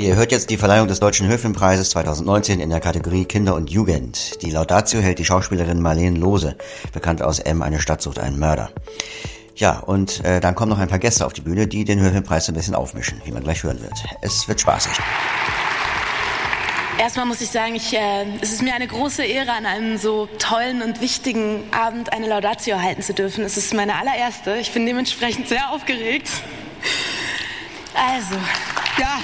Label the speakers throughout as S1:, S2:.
S1: Ihr hört jetzt die Verleihung des Deutschen Hörfilmpreises 2019 in der Kategorie Kinder und Jugend. Die Laudatio hält die Schauspielerin Marlene Lose, bekannt aus M, eine Stadt sucht einen Mörder. Ja, und äh, dann kommen noch ein paar Gäste auf die Bühne, die den Hörfilmpreis ein bisschen aufmischen, wie man gleich hören wird. Es wird spaßig.
S2: Erstmal muss ich sagen, ich, äh, es ist mir eine große Ehre, an einem so tollen und wichtigen Abend eine Laudatio halten zu dürfen. Es ist meine allererste. Ich bin dementsprechend sehr aufgeregt. Also, ja.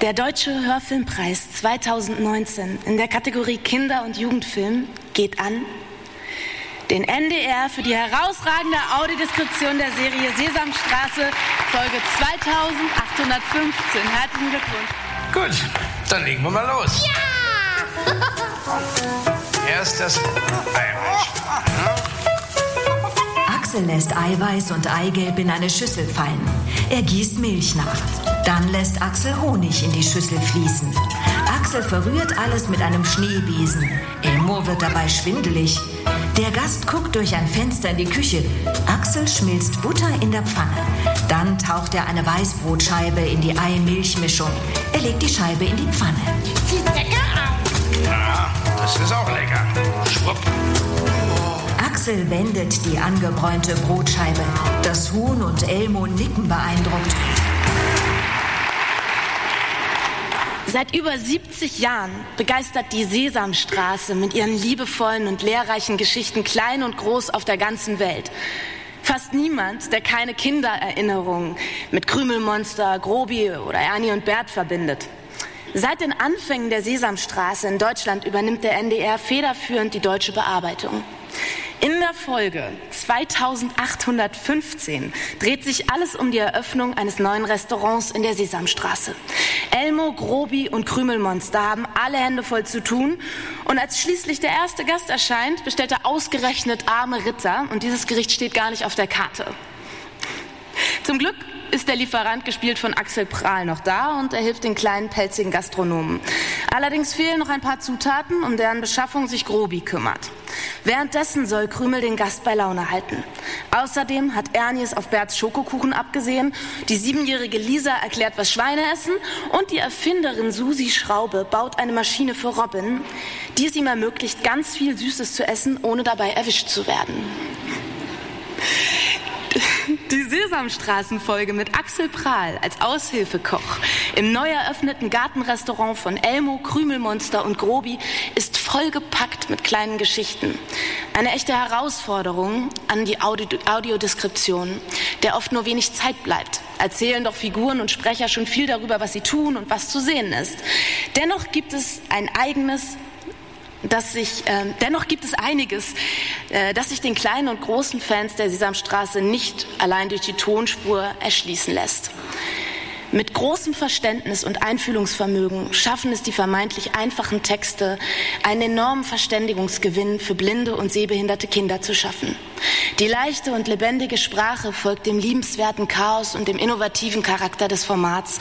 S2: Der Deutsche Hörfilmpreis 2019 in der Kategorie Kinder- und Jugendfilm geht an den NDR für die herausragende Audiodeskription der Serie Sesamstraße, Folge 2815. Herzlichen Glückwunsch.
S3: Gut, dann legen wir mal los.
S4: Ja!
S3: Erst das Eiweiß.
S5: Axel lässt Eiweiß und Eigelb in eine Schüssel fallen. Er gießt Milch nach. Dann lässt Axel Honig in die Schüssel fließen. Axel verrührt alles mit einem Schneebesen. Elmo wird dabei schwindelig. Der Gast guckt durch ein Fenster in die Küche. Axel schmilzt Butter in der Pfanne. Dann taucht er eine Weißbrotscheibe in die Ei-Milch-Mischung. Er legt die Scheibe in die Pfanne.
S4: Sieht lecker aus.
S3: Ja, das ist auch lecker. Schwupp.
S5: Axel wendet die angebräunte Brotscheibe. Das Huhn und Elmo nicken beeindruckt.
S2: Seit über 70 Jahren begeistert die Sesamstraße mit ihren liebevollen und lehrreichen Geschichten klein und groß auf der ganzen Welt. Fast niemand, der keine Kindererinnerungen mit Krümelmonster, Grobi oder Ernie und Bert verbindet. Seit den Anfängen der Sesamstraße in Deutschland übernimmt der NDR federführend die deutsche Bearbeitung. In der Folge 2815 dreht sich alles um die Eröffnung eines neuen Restaurants in der Sesamstraße. Elmo, Grobi und Krümelmonster haben alle Hände voll zu tun und als schließlich der erste Gast erscheint, bestellt er ausgerechnet arme Ritter und dieses Gericht steht gar nicht auf der Karte. Zum Glück ist der Lieferant gespielt von Axel Prahl noch da und er hilft den kleinen pelzigen Gastronomen. Allerdings fehlen noch ein paar Zutaten, um deren Beschaffung sich Grobi kümmert. Währenddessen soll Krümel den Gast bei Laune halten. Außerdem hat Ernie es auf Berts Schokokuchen abgesehen, die siebenjährige Lisa erklärt, was Schweine essen und die Erfinderin Susi Schraube baut eine Maschine für Robin, die es ihm ermöglicht, ganz viel Süßes zu essen, ohne dabei erwischt zu werden. Die Sesamstraßenfolge mit Axel Prahl als Aushilfekoch im neu eröffneten Gartenrestaurant von Elmo, Krümelmonster und Grobi ist vollgepackt mit kleinen Geschichten. Eine echte Herausforderung an die Audio Audiodeskription, der oft nur wenig Zeit bleibt. Erzählen doch Figuren und Sprecher schon viel darüber, was sie tun und was zu sehen ist. Dennoch gibt es ein eigenes dass sich, äh, dennoch gibt es einiges, äh, das sich den kleinen und großen Fans der Sesamstraße nicht allein durch die Tonspur erschließen lässt. Mit großem Verständnis und Einfühlungsvermögen schaffen es die vermeintlich einfachen Texte, einen enormen Verständigungsgewinn für blinde und sehbehinderte Kinder zu schaffen. Die leichte und lebendige Sprache folgt dem liebenswerten Chaos und dem innovativen Charakter des Formats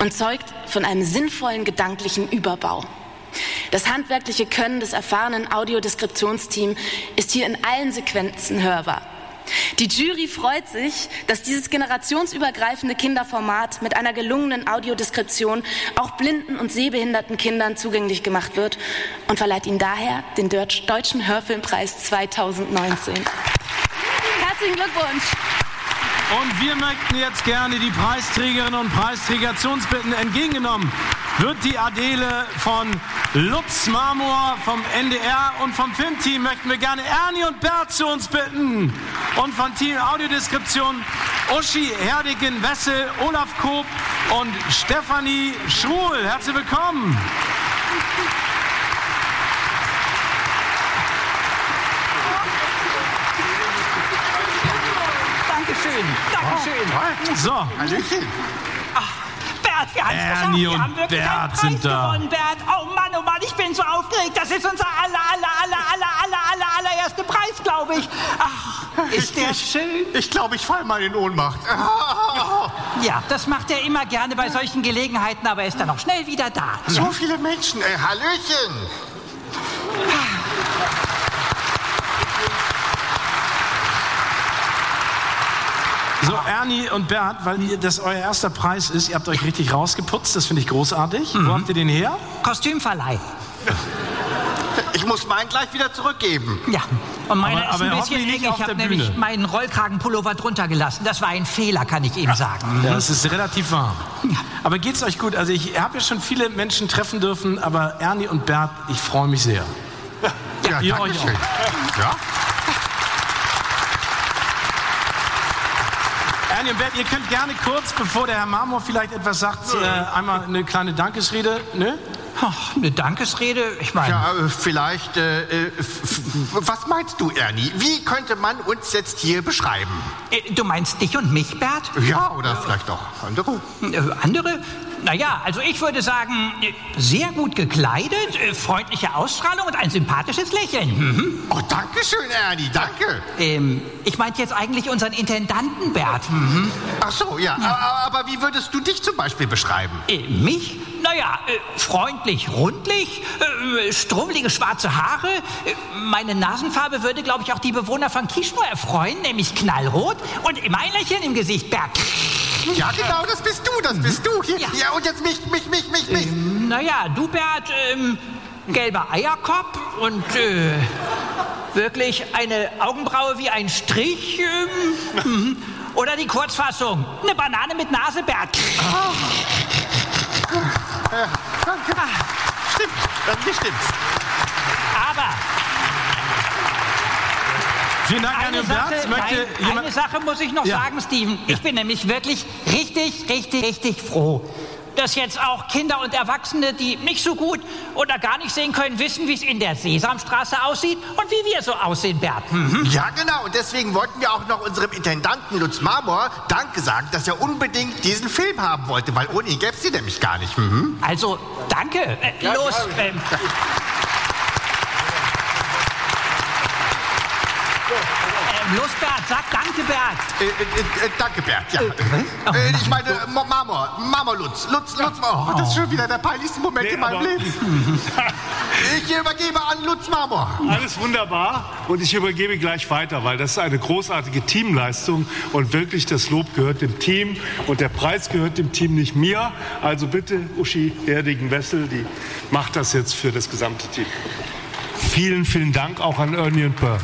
S2: und zeugt von einem sinnvollen gedanklichen Überbau. Das handwerkliche Können des erfahrenen Audiodeskriptionsteams ist hier in allen Sequenzen hörbar. Die Jury freut sich, dass dieses generationsübergreifende Kinderformat mit einer gelungenen Audiodeskription auch blinden und sehbehinderten Kindern zugänglich gemacht wird und verleiht ihnen daher den Deutschen Hörfilmpreis 2019. Herzlichen Glückwunsch!
S6: Und wir möchten jetzt gerne die Preisträgerinnen und Preisträger zu uns bitten. Entgegengenommen wird die Adele von Lutz Marmor vom NDR und vom Filmteam möchten wir gerne Ernie und Bert zu uns bitten. Und von Team Audiodeskription Uschi Herdigen-Wessel, Olaf Koop und Stefanie Schruhl. Herzlich willkommen.
S7: Dankeschön. Dankeschön.
S6: So,
S8: Hallöchen.
S7: Bert, wir haben es geschafft. Wir haben wirklich
S6: Bert
S7: einen Preis
S6: sind da.
S7: gewonnen, Bert. Oh Mann, oh Mann, ich bin so aufgeregt. Das ist unser aller, aller, aller, aller, aller, aller, allererster Preis, glaube ich. Ach, ist der schön.
S8: Ich glaube, ich fall mal in Ohnmacht.
S7: Ja, das macht er immer gerne bei solchen Gelegenheiten, aber er ist dann auch schnell wieder da.
S8: So viele Menschen. Äh, Hallöchen.
S6: So, Ernie und Bert, weil ihr, das euer erster Preis ist, ihr habt euch richtig rausgeputzt, das finde ich großartig. Wo habt ihr den her?
S7: Kostümverleih.
S8: Ich muss meinen gleich wieder zurückgeben.
S7: Ja, und meine
S6: Aber-
S7: ist ein
S6: aber
S7: bisschen eng. Ich habe nämlich
S6: Bühne.
S7: meinen Rollkragenpullover drunter gelassen. Das war ein Fehler, kann ich eben sagen.
S6: Ja, es ist relativ warm. Aber geht's euch gut? Also ich habe ja schon viele Menschen treffen dürfen, aber Ernie und Bert, ich freue mich sehr.
S8: Ja,
S6: ihr
S8: danke
S6: euch
S8: schön. Ja?
S6: Und Bert, ihr könnt gerne kurz, bevor der Herr Marmor vielleicht etwas sagt, äh, einmal eine kleine Dankesrede. Ne?
S7: Ach, eine Dankesrede, ich meine.
S8: Ja, äh, vielleicht, äh, äh, was meinst du, Ernie? Wie könnte man uns jetzt hier beschreiben?
S7: Äh, Du meinst dich und mich, Bert?
S8: Ja, oder vielleicht auch andere?
S7: Äh, Andere? Naja, also ich würde sagen, äh, sehr gut gekleidet, äh, freundliche Ausstrahlung und ein sympathisches Lächeln. Mhm.
S8: Oh, danke schön, Ernie, danke.
S7: Ähm, ich meinte jetzt eigentlich unseren Intendanten, Bert. Mhm.
S8: Ach so, ja, a- aber wie würdest du dich zum Beispiel beschreiben?
S7: Äh, mich? Naja, äh, freundlich, rundlich, äh, strummelige schwarze Haare. Äh, meine Nasenfarbe würde, glaube ich, auch die Bewohner von Kishno erfreuen, nämlich knallrot und immer ein Lächeln im Gesicht, Bert.
S8: Ja, genau, das bist du, das bist du. Hier,
S7: Ja.
S8: ja. und jetzt mich, mich, mich, mich, mich.
S7: Naja, du, Bert, ähm, gelber Eierkopf und äh, wirklich eine Augenbraue wie ein Strich. Ähm, mhm. Oder die Kurzfassung, eine Banane mit Nase, Bert.
S8: Danke. Stimmt, dann stimmt's.
S7: Aber
S6: Vielen Dank,
S7: Eine
S6: Bert.
S7: Sache,
S6: Möchte
S7: nein,
S6: jemand...
S7: eine Sache muss ich noch
S6: Ja.
S7: sagen, Steven. Ich bin nämlich wirklich richtig, richtig, richtig froh, dass jetzt auch Kinder und Erwachsene, die nicht so gut oder gar nicht sehen können, wissen, wie es in der Sesamstraße aussieht und wie wir so aussehen, Bert. Hm.
S8: Ja, genau. Und deswegen wollten wir auch noch unserem Intendanten Lutz Marmor Danke sagen, dass er unbedingt diesen Film haben wollte, weil ohne ihn gäbe es ihn nämlich gar nicht. Mhm.
S7: Also, danke. Äh, los. Ähm, ähm, Bert, sag danke, Bert.
S8: Äh, äh, äh, danke, Bert. Ja. Äh, ich meine, Mo- Marmor, Marmor Lutz. Lutz, Lutz. Oh, das ist schon wieder der peinlichste Moment
S9: Nee,
S8: in meinem Leben. Ich übergebe an Lutz Marmor.
S9: Alles wunderbar und ich übergebe gleich weiter, weil das ist eine großartige Teamleistung und wirklich das Lob gehört dem Team und der Preis gehört dem Team, nicht mir. Also bitte Uschi Erdigen-Wessel, die macht das jetzt für das gesamte Team. Vielen, vielen Dank auch an Ernie und Burr.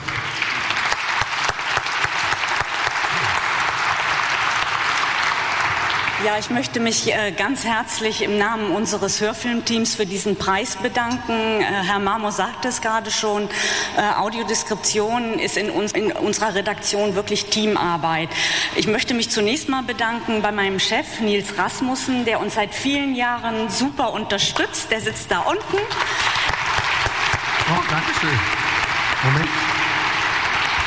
S10: Ja, ich möchte mich äh, ganz herzlich im Namen unseres Hörfilmteams für diesen Preis bedanken. Äh, Herr Marmor sagte es gerade schon, äh, Audiodeskription ist in, uns, in unserer Redaktion wirklich Teamarbeit. Ich möchte mich zunächst mal bedanken bei meinem Chef Nils Rasmussen, der uns seit vielen Jahren super unterstützt. Der sitzt da unten.
S8: Oh, danke schön. Moment.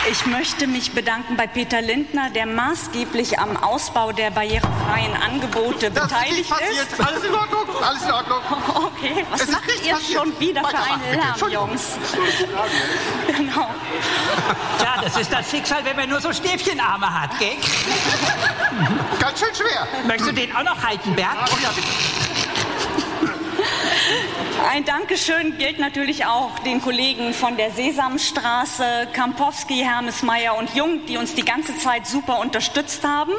S10: Ich möchte mich bedanken bei Peter Lindner, der maßgeblich am Ausbau der barrierefreien Angebote
S8: Das ist
S10: beteiligt
S8: passiert.
S10: ist.
S8: Alles in Ordnung. Alles in Ordnung.
S10: Okay, was
S8: Es ist
S10: macht ihr
S8: passiert.
S10: schon wieder für
S8: Weitermachen,
S10: einen
S8: bitte.
S10: Lärm. Jungs? Genau.
S7: Ja, das ist das Schicksal, wenn man nur so Stäbchenarme hat, gell?
S8: Ganz schön schwer.
S7: Möchtest du den auch noch halten, Bert?
S10: Ein Dankeschön gilt natürlich auch den Kollegen von der Sesamstraße, Kampowski, Hermesmeier und Jung, die uns die ganze Zeit super unterstützt haben.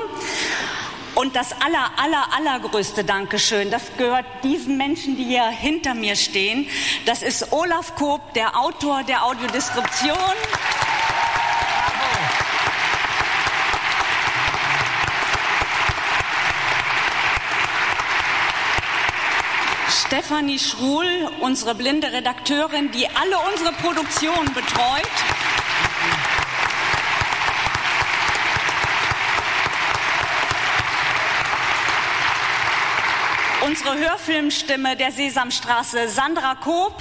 S10: Und das aller, aller, allergrößte Dankeschön, das gehört diesen Menschen, die hier hinter mir stehen. Das ist Olaf Koop, der Autor der Audiodeskription. Stefanie Schruhl, unsere blinde Redakteurin, die alle unsere Produktionen betreut. Unsere Hörfilmstimme der Sesamstraße, Sandra Koop.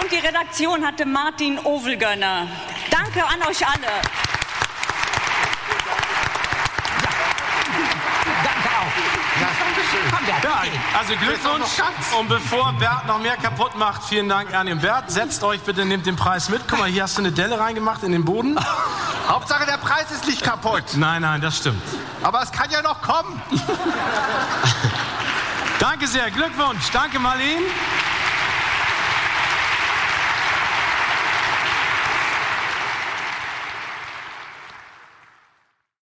S10: Und die Redaktion hatte Martin Ovelgönner. Danke an euch alle.
S7: Danke auch.
S8: Ja, danke schön.
S7: Komm, Bert,
S6: Ja, also Glückwunsch. Und bevor Bert noch mehr kaputt macht, vielen Dank, Ernie und Bert. Setzt euch bitte, nehmt den Preis mit. Guck mal, hier hast du eine Delle reingemacht in den Boden.
S8: Hauptsache, der Preis ist nicht kaputt.
S6: Nein, nein, das stimmt.
S8: Aber es kann ja noch kommen.
S6: Danke sehr, Glückwunsch. Danke, Marlene.